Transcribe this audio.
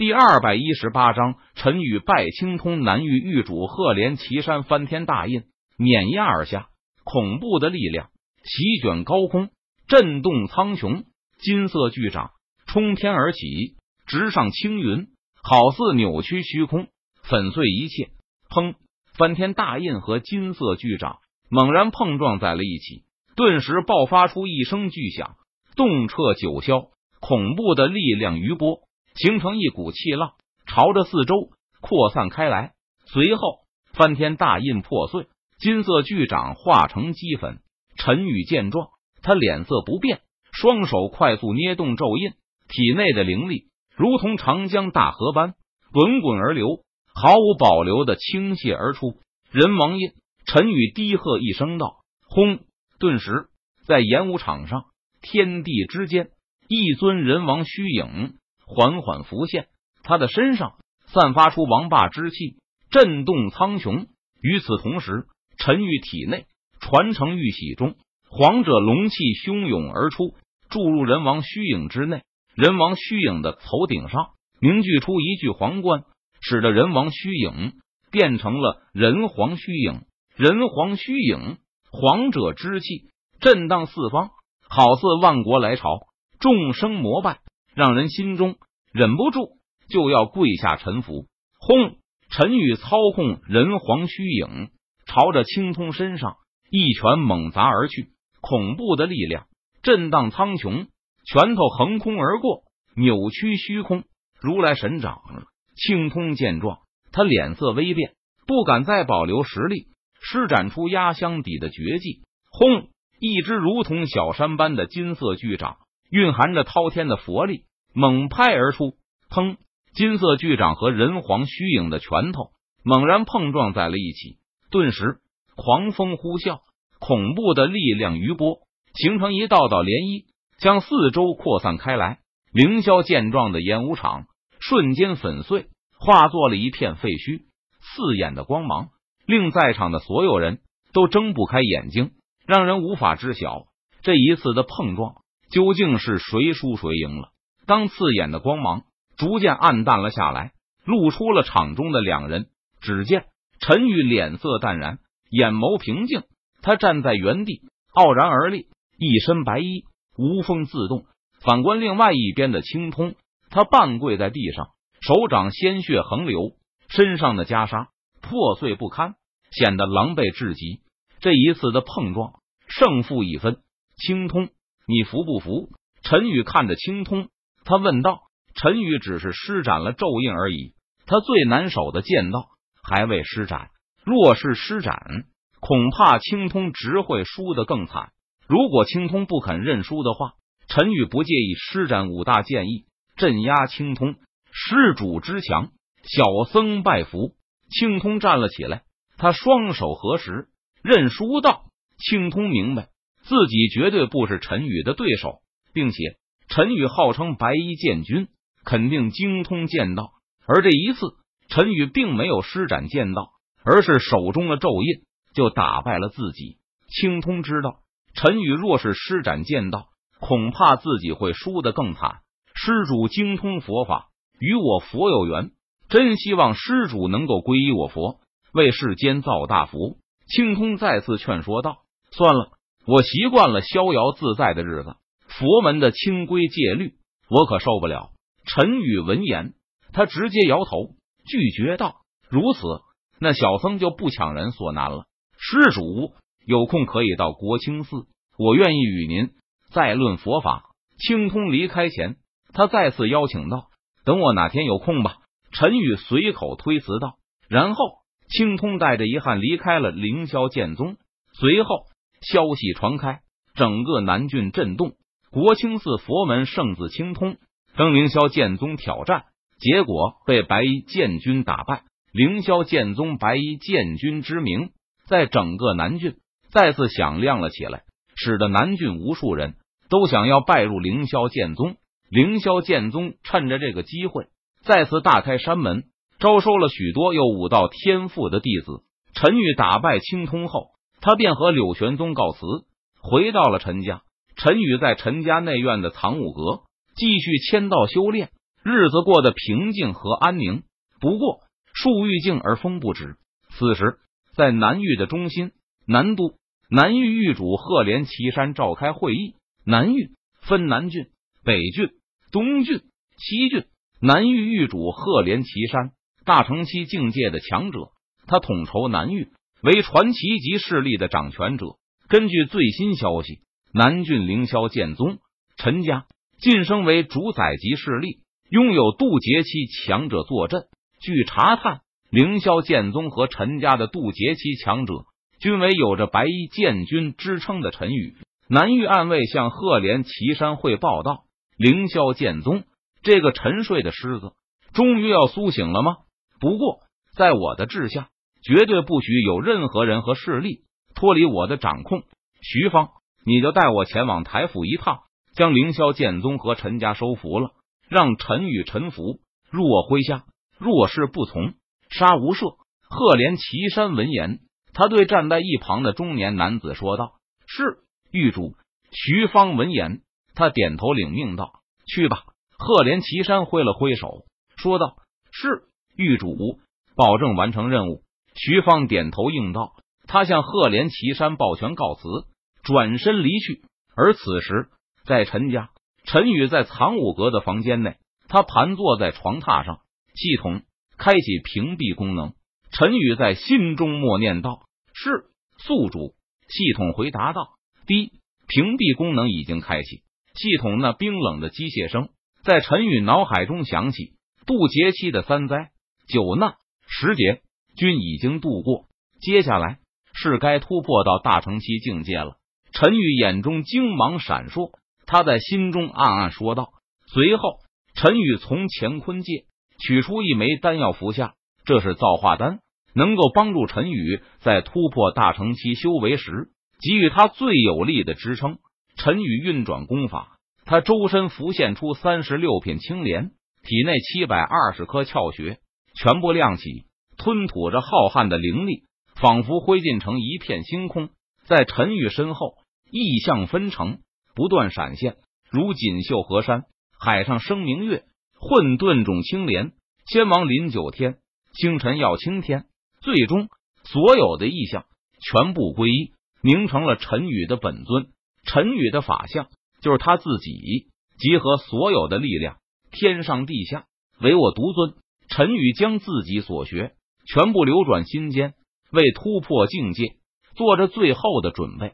第二百一十八章，陈宇拜青通南域域主，赫连岐山翻天大印碾压而下，恐怖的力量席卷高空，震动苍穹。金色巨掌冲天而起，直上青云，好似扭曲虚空，粉碎一切。砰！翻天大印和金色巨掌猛然碰撞在了一起，顿时爆发出一声巨响，动彻九霄。恐怖的力量余波。形成一股气浪，朝着四周扩散开来。随后，翻天大印破碎，金色巨掌化成齑粉。陈宇见状，他脸色不变，双手快速捏动咒印，体内的灵力如同长江大河般滚滚而流，毫无保留的倾泻而出。人王印，陈宇低喝一声道：“轰！”顿时，在演武场上，天地之间，一尊人王虚影。缓缓浮现，他的身上散发出王霸之气，震动苍穹。与此同时，陈玉体内传承玉玺中，皇者龙气汹涌而出，注入人王虚影之内。人王虚影的头顶上凝聚出一具皇冠，使得人王虚影变成了人皇虚影。人皇虚影，皇者之气震荡四方，好似万国来朝，众生膜拜。让人心中忍不住就要跪下臣服。轰！陈宇操控人皇虚影，朝着青通身上一拳猛砸而去。恐怖的力量震荡苍穹，拳头横空而过，扭曲虚空，如来神掌。青通见状，他脸色微变，不敢再保留实力，施展出压箱底的绝技。轰！一只如同小山般的金色巨掌，蕴含着滔天的佛力。猛拍而出，砰！金色巨掌和人皇虚影的拳头猛然碰撞在了一起，顿时狂风呼啸，恐怖的力量余波形成一道道涟漪，将四周扩散开来。凌霄见状的演武场瞬间粉碎，化作了一片废墟。刺眼的光芒令在场的所有人都睁不开眼睛，让人无法知晓这一次的碰撞究竟是谁输谁赢了。当刺眼的光芒逐渐暗淡了下来，露出了场中的两人。只见陈宇脸色淡然，眼眸平静，他站在原地，傲然而立，一身白衣，无风自动。反观另外一边的青通，他半跪在地上，手掌鲜血横流，身上的袈裟破碎不堪，显得狼狈至极。这一次的碰撞，胜负已分。青通，你服不服？陈宇看着青通。他问道：“陈宇只是施展了咒印而已，他最难守的剑道还未施展。若是施展，恐怕青通只会输得更惨。如果青通不肯认输的话，陈宇不介意施展五大剑意镇压青通。施主之强，小僧拜服。”青通站了起来，他双手合十，认输道：“青通明白自己绝对不是陈宇的对手，并且。”陈宇号称白衣剑君，肯定精通剑道。而这一次，陈宇并没有施展剑道，而是手中的咒印就打败了自己。青通知道，陈宇若是施展剑道，恐怕自己会输得更惨。施主精通佛法，与我佛有缘，真希望施主能够皈依我佛，为世间造大福。青通再次劝说道：“算了，我习惯了逍遥自在的日子。”佛门的清规戒律，我可受不了。陈宇闻言，他直接摇头拒绝道：“如此，那小僧就不强人所难了。施主有空可以到国清寺，我愿意与您再论佛法。”青通离开前，他再次邀请道：“等我哪天有空吧。”陈宇随口推辞道。然后，青通带着遗憾离开了凌霄剑宗。随后，消息传开，整个南郡震动。国清寺佛门圣子青通跟凌霄剑宗挑战，结果被白衣剑君打败。凌霄剑宗白衣剑君之名在整个南郡再次响亮了起来，使得南郡无数人都想要拜入凌霄剑宗。凌霄剑宗趁着这个机会，再次大开山门，招收了许多有武道天赋的弟子。陈玉打败青通后，他便和柳玄宗告辞，回到了陈家。陈宇在陈家内院的藏武阁继续签到修炼。日子过得平静和安宁。不过，树欲静而风不止。此时，在南域的中心南都，南域域主赫连岐山召开会议。南域分南郡、北郡、东郡、西郡。南域域主赫连岐山，大成期境界的强者，他统筹南域，为传奇级势力的掌权者。根据最新消息，南郡凌霄剑宗陈家晋升为主宰级势力。拥有渡劫期强者坐镇。据查探，凌霄剑宗和陈家的渡劫期强者均为有着白衣剑君之称的陈宇。南域暗卫向赫连岐山汇报道：“凌霄剑宗这个沉睡的狮子，终于要苏醒了吗？不过，在我的治下，绝对不许有任何人和势力脱离我的掌控。徐芳，你就带我前往台府一趟，将凌霄剑宗和陈家收服了。”让陈宇臣服入我麾下，若是不从，杀无赦。赫连岐山闻言，他对站在一旁的中年男子说道：“是狱主。”徐芳闻言，他点头领命道：“去吧。”赫连岐山挥了挥手，说道：“是狱主，保证完成任务。”徐芳点头应道，他向赫连岐山抱拳告辞，转身离去。而此时，在陈家。陈宇在藏武阁的房间内，他盘坐在床榻上。系统开启屏蔽功能。陈宇在心中默念道：“是宿主。”系统回答道：“滴，屏蔽功能已经开启。”系统那冰冷的机械声在陈宇脑海中响起。渡劫期的三灾九难十劫均已经度过，接下来是该突破到大成期境界了。陈宇眼中精芒闪烁。他在心中暗暗说道。随后，陈宇从乾坤界取出一枚丹药服下，这是造化丹，能够帮助陈宇在突破大成期修为时给予他最有力的支撑。陈宇运转功法，他周身浮现出三十六品青莲，体内七百二十颗窍穴全部亮起，吞吐着浩瀚的灵力，仿佛灰烬成一片星空。在陈宇身后，意象纷呈。不断闪现，如锦绣河山，海上生明月，混沌种青莲，仙王临九天，星辰耀青天。最终，所有的意象全部归一，凝成了陈宇的本尊。陈宇的法相就是他自己，集合所有的力量，天上地下唯我独尊。陈宇将自己所学全部流转心间，为突破境界做着最后的准备。